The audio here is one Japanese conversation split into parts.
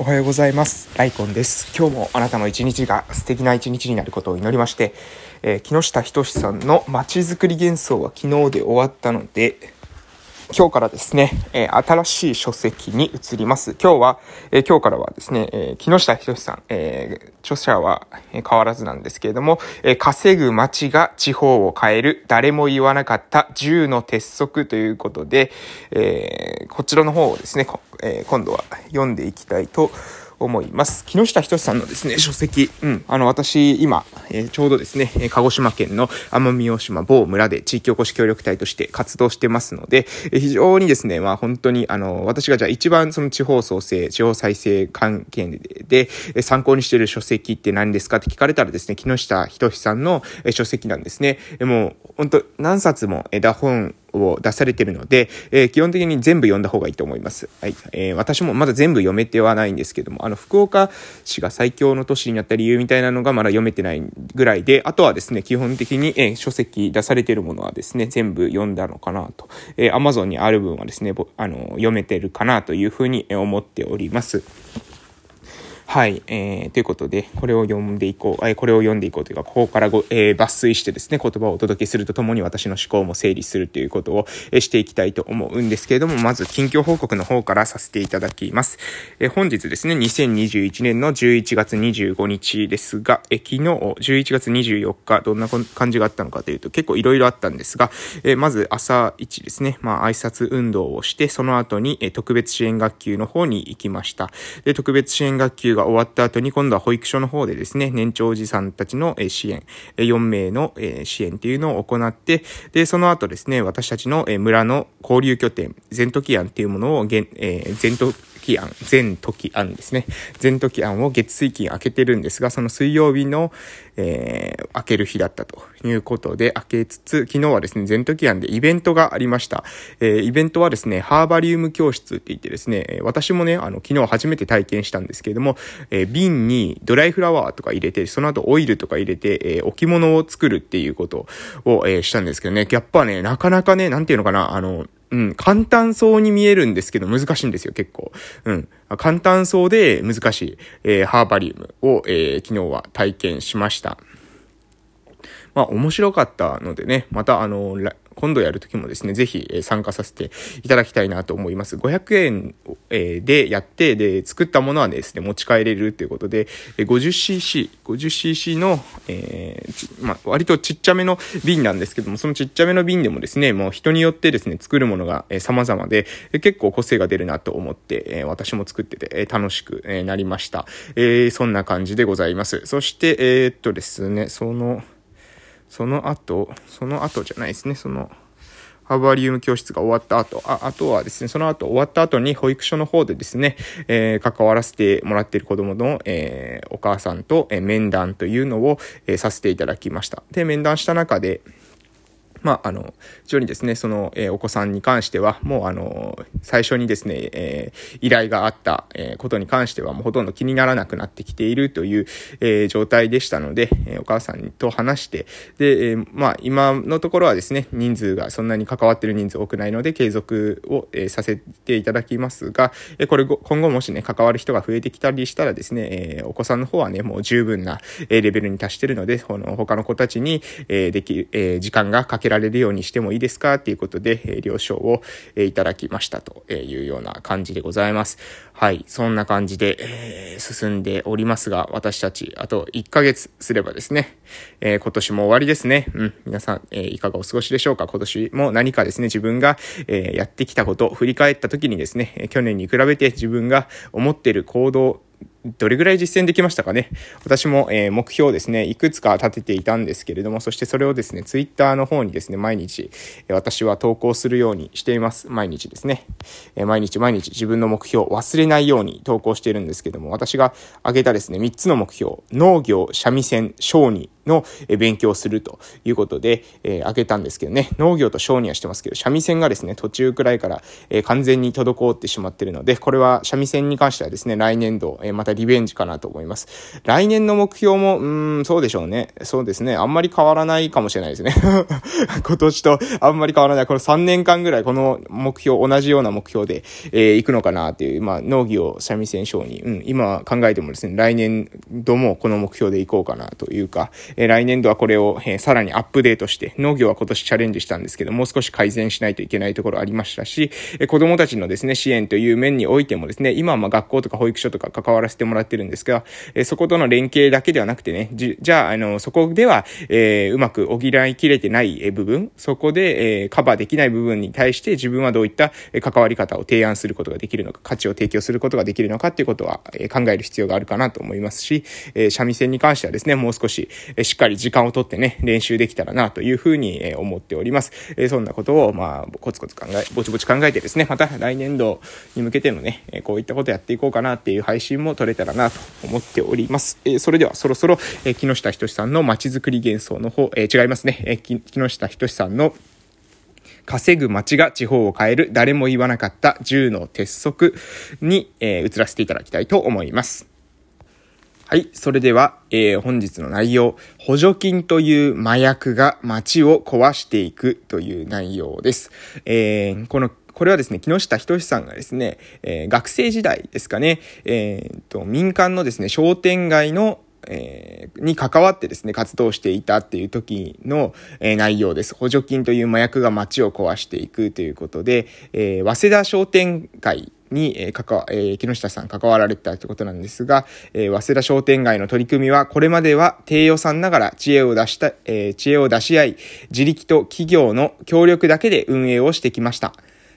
おはようございます。ライコンです。今日もあなたの一日が素敵な一日になることを祈りまして、えー木下仁さんのまちづくり幻想は昨日で終わったので、今日からですね、え新しい書籍に移ります。今日は、え今日からはですね、え木下仁さん、え著者は変わらずなんですけれども、え稼ぐ街が地方を変える、誰も言わなかった10の鉄則ということで、えこちらの方をですね、え今度は読んでいきたいと思います。木下仁さんのですね、書籍、うん、あの、私、今、えーちょうどですね、鹿児島県の奄美大島某村で地域おこし協力隊として活動してますので、えー非常にですね、まあ本当に、あの、私がじゃあ一番その地方創生、地方再生関係で、でえ参考にしている書籍って何ですかって聞かれたらですね、木下仁さんの書籍なんですね。もう、本当何冊もえーだ本を出されてるので、えー基本的に全部読んだ方がいいと思います。はい。えー私もまだ全部読めてはないんですけども、あの、福岡市が最強の都市になった理由みたいなのがまだ読めてないぐらいで、あとはですね、基本的に、えー書籍出されてるものはですね、全部読んだのかなと。えー Amazon にある分はですね、あの、読めてるかなというふうに思っております。はい、えー、ということで、これを読んでいこう、えーこれを読んでいこうというか、ここからご、えー抜粋してですね、言葉をお届けするとともに私の思考も整理するということを、えーしていきたいと思うんですけれども、まず、近況報告の方からさせていただきます。えー本日ですね、2021年の11月25日ですが、えー昨日、11月24日、どんな感じがあったのかというと、結構いろいろあったんですが、えーまず朝一ですね、まあ、挨拶運動をして、その後に、えー特別支援学級の方に行きました。で、特別支援学級が終わった後に、今度は保育所の方でですね、年長おじさんたちのえ支援、4名のえ支援っていうのを行って、で、その後ですね、私たちのえ村の交流拠点、全時庵っていうものを、げんえー全時庵、全時庵ですね。全時庵を月水金開けてるんですが、その水曜日の、えー開ける日だったということで、開けつつ、昨日はですね、全時庵でイベントがありました。えーイベントはですね、ハーバリウム教室って言ってですね、私もね、あの、昨日初めて体験したんですけれども、えー瓶にドライフラワーとか入れて、その後オイルとか入れて、えー置物を作るっていうことを、えーしたんですけどね、やっぱね、なかなかね、なんていうのかな、あの、うん、簡単そうに見えるんですけど難しいんですよ、結構。うん。簡単そうで難しい、えーハーバリウムを、えー昨日は体験しました。まあ面白かったのでね、またあの、今度やるときもですね、ぜひ参加させていただきたいなと思います。500円でやって、で、作ったものはですね、持ち帰れるということで、50cc、50cc の、えーまあ、割とちっちゃめの瓶なんですけども、そのちっちゃめの瓶でもですね、もう人によってですね、作るものが、様々で、結構個性が出るなと思って、私も作ってて、楽しく、なりました。えーそんな感じでございます。そして、えーっとですね、その、その後、その後じゃないですね、その、ハーバリウム教室が終わった後、あ、あとはですね、その後終わった後に保育所の方でですね、えー関わらせてもらっている子供の、えーお母さんと、えー面談というのを、えさせていただきました。で、面談した中で、まあ、あの、非常にですね、その、えーお子さんに関しては、もう、あの、最初にですね、えー依頼があった、えーことに関しては、もうほとんど気にならなくなってきているという、え状態でしたので、えお母さんと話して、で、えまあ、今のところはですね、人数がそんなに関わってる人数多くないので、継続を、えさせていただきますが、えこれ、今後もしね、関わる人が増えてきたりしたらですね、えお子さんの方はね、もう十分な、えレベルに達してるので、この他の子たちに、えーできる、えー時間がかけられるようにしてもいいですか？っていうことで、えー了承を、えーいただきましたというような感じでございます。はい。そんな感じで、えー進んでおりますが、私たち、あと1ヶ月すればですね、えー今年も終わりですね。うん。皆さん、えーいかがお過ごしでしょうか？今年も何かですね、自分が、えーやってきたことを振り返った時にですね、え去年に比べて自分が思っている行動、どれぐらい実践できましたかね？私も、えー目標をですね、いくつか立てていたんですけれども、そしてそれをですね、ツイッターの方にですね、毎日、え私は投稿するようにしています。毎日ですね。えー毎日毎日自分の目標を忘れないように投稿しているんですけども、私が挙げたですね、3つの目標、農業、三味線、小児の勉強をするということで、えー、開けたんですけどね、農業と商にはしてますけど、三味線がですね、途中くらいから、えー、完全に滞ってしまってるので、これは三味線に関してはですね、来年度、えー、またリベンジかなと思います。来年の目標も、うん、そうでしょうね。そうですね、あんまり変わらないかもしれないですね。今年とあんまり変わらない。この3年間ぐらいこの目標、同じような目標で、えー、行くのかなっていう、まあ、農業三味線商に、うん、今考えてもですね、来年度もこの目標で行こうかなというか、え、来年度はこれを、え、さらにアップデートして、農業は今年チャレンジしたんですけど、もう少し改善しないといけないところありましたし、えー、子供たちのですね、支援という面においてもですね、今はま学校とか保育所とか関わらせてもらってるんですが、え、そことの連携だけではなくてね、じじゃあ、あの、そこでは、え、うまく補いきれてない部分、そこで、え、カバーできない部分に対して自分はどういった関わり方を提案することができるのか、価値を提供することができるのかっていうことは、え考える必要があるかなと思いますし、え三味線に関してはですね、もう少し、しっかり時間をとってね、練習できたらなというふうに、思っております。そんなことを、まあ、コツコツ考え、ぼちぼち考えてですね、また来年度に向けてのね、こういったことやっていこうかなっていう配信も取れたらなと思っております。それではそろそろ、木下仁さんの街づくり幻想の方、違いますね、木下仁さんの稼ぐ街が地方を変える誰も言わなかった10の鉄則に、えー、移らせていただきたいと思います。はい。それでは、えー、本日の内容、補助金という麻薬が街を壊していくという内容です。えー、このこれはですね、木下仁さんがですね、えー、学生時代ですかね、えー、と、民間のですね、商店街のえー、に関わってですね、活動していたっていう時の、えー、内容です。補助金という麻薬が街を壊していくということで、えー、早稲田商店会に、えー、関わ、えー、木下さん関わられてたということなんですが、えー、早稲田商店街の取り組みは、これまでは低予算ながら知恵を出した、えー、知恵を出し合い、自力と企業の協力だけで運営をしてきました。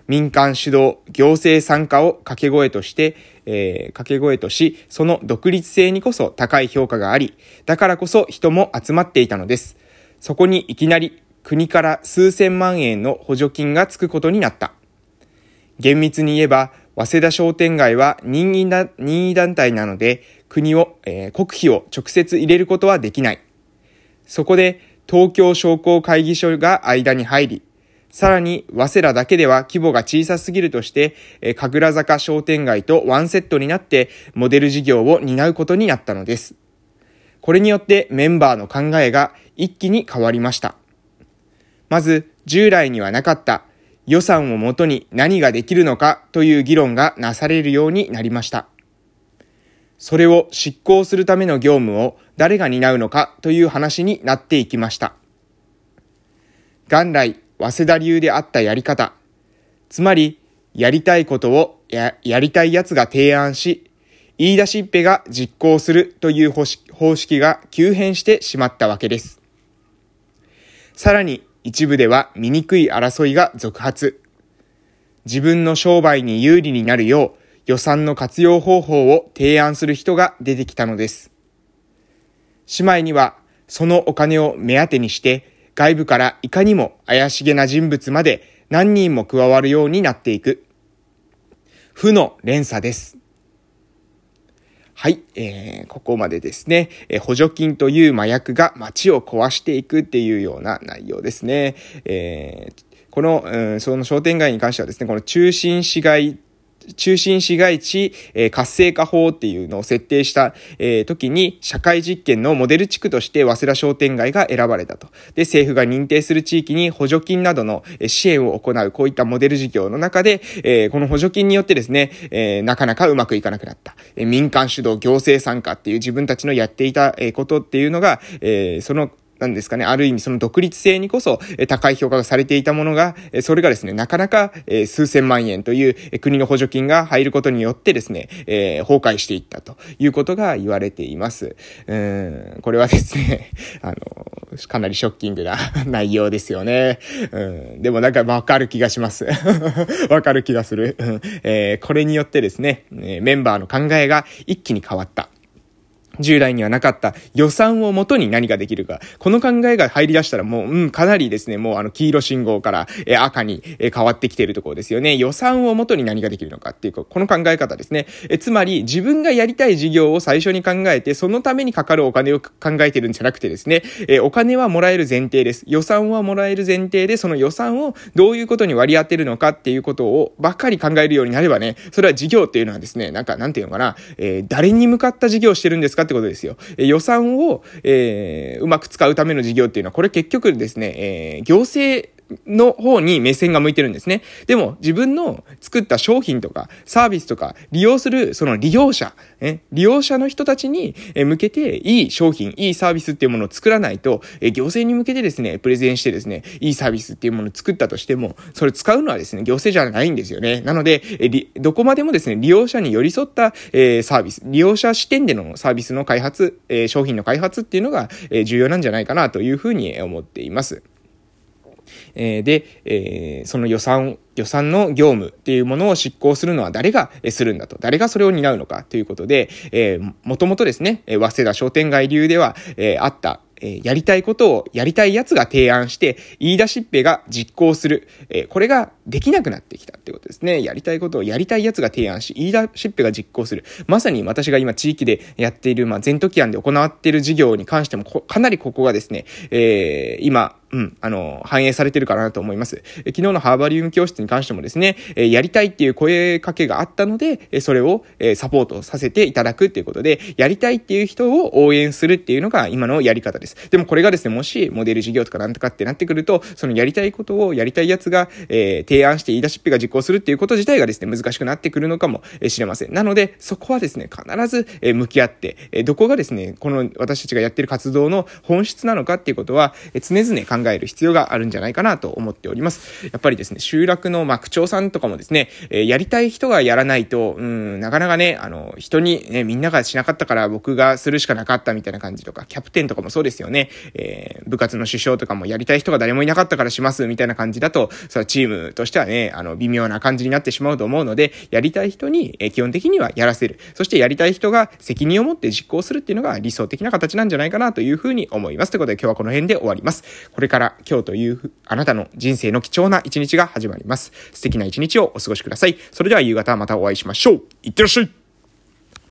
民間主導、行政参加を掛け声として、えー、掛け声とし、その独立性にこそ高い評価があり、だからこそ人も集まっていたのです。そこにいきなり国から数千万円の補助金がつくことになった。厳密に言えば、早稲田商店街は任意だ任意団体なので、国を、えー、国費を直接入れることはできない。そこで、東京商工会議所が間に入り、さらに、早稲田だけでは規模が小さすぎるとして、え神楽坂商店街とワンセットになってモデル事業を担うことになったのです。これによってメンバーの考えが一気に変わりました。まず、従来にはなかった予算をもとに何ができるのかという議論がなされるようになりました。それを執行するための業務を誰が担うのかという話になっていきました。元来、早稲田流であったやり方。つまり、やりたいことをややりたい奴が提案し、言い出しっぺが実行するという方式が急変してしまったわけです。さらに一部では醜い争いが続発。自分の商売に有利になるよう予算の活用方法を提案する人が出てきたのです。姉妹にはそのお金を目当てにして外部からいかにも怪しげな人物まで何人も加わるようになっていく。負の連鎖です。はい、えー、ここまでですね、えー、補助金という麻薬が街を壊していくっていうような内容ですね。えー、この、うん、その商店街に関してはですね、この中心市街中心市街地、え、活性化法っていうのを設定した、え、時に社会実験のモデル地区として早稲田商店街が選ばれたと。で、政府が認定する地域に補助金などの支援を行う、こういったモデル事業の中で、え、この補助金によってですね、え、なかなかうまくいかなくなった。え、民間主導、行政参加っていう自分たちのやっていたことっていうのが、え、そのなんですかね、ある意味その独立性にこそ、え高い評価がされていたものが、えそれがですね、なかなか、え数千万円という、え国の補助金が入ることによってですね、え崩壊していったということが言われています。うん、これはですね、あの、かなりショッキングな 内容ですよね。うん、でもなんかわかる気がします。わかる気がする。うんえー、これによってですね、メンバーの考えが一気に変わった。従来にはなかった予算をもとに何ができるか。この考えが入り出したらもう、うん、かなりですね、もうあの黄色信号から、え赤に、え変わってきているところですよね。予算をもとに何ができるのかっていう、この考え方ですね。えつまり、自分がやりたい事業を最初に考えて、そのためにかかるお金を考えてるんじゃなくてですね、えお金はもらえる前提です。予算はもらえる前提で、その予算をどういうことに割り当てるのかっていうことをばっかり考えるようになればね、それは事業っていうのはですね、なんか、なんていうのかな、えー、誰に向かった事業をしてるんですかってことですよ。え予算を、えー、うまく使うための事業っていうのは、これ結局ですね、えー、行政の方に目線が向いてるんですね。でも、自分の作った商品とかサービスとか利用するその利用者、ね、利用者の人たちに向けていい商品、いいサービスっていうものを作らないと、行政に向けてですね、プレゼンしてですね、いいサービスっていうものを作ったとしても、それ使うのはですね、行政じゃないんですよね。なので、どこまでもですね、利用者に寄り添った、えサービス、利用者視点でのサービスの開発、え商品の開発っていうのが、え重要なんじゃないかなというふうに思っています。えー、で、えー、その予算、予算の業務っていうものを執行するのは誰がするんだと、誰がそれを担うのかということで、えー、もともとですね、早稲田商店街流では、えー、あった、えやりたいことをやりたい奴が提案して、言い出しっぺが実行する。えこれができなくなってきたってことですね。やりたいことをやりたい奴が提案し、言い出しっぺが実行する。まさに私が今地域でやっている、まあ、全都キアンで行っている事業に関しても、かなりここがですね、えー、今、うん、あの、反映されてるかなと思います。え昨日のハーバリウム教室に関してもですね、えやりたいっていう声かけがあったので、えそれを、えサポートさせていただくっていうことで、やりたいっていう人を応援するっていうのが今のやり方です。でもこれがですね、もしモデル事業とかなんとかってなってくると、そのやりたいことをやりたいやつが、えー、提案して言い出しっぺが実行するっていうこと自体がですね、難しくなってくるのかもしれません。なので、そこはですね、必ず、え向き合って、えどこがですね、この私たちがやってる活動の本質なのかっていうことは、え常々考え考える必要があるんじゃないかなと思っております。やっぱりですね、集落の、ま区長さんとかもですね、えやりたい人がやらないと、うん、なかなかね、あの、人にね、みんながしなかったから僕がするしかなかったみたいな感じとか、キャプテンとかもそうですよね。えー、部活の首相とかもやりたい人が誰もいなかったからしますみたいな感じだと、それチームとしてはね、あの、微妙な感じになってしまうと思うので、やりたい人に、え基本的にはやらせる。そしてやりたい人が責任を持って実行するっていうのが理想的な形なんじゃないかなというふうに思います。ということで今日はこの辺で終わります。これから今日というあなたの人生の貴重な一日が始まります。素敵な一日をお過ごしください。それでは夕方またお会いしましょう。いってらっしゃい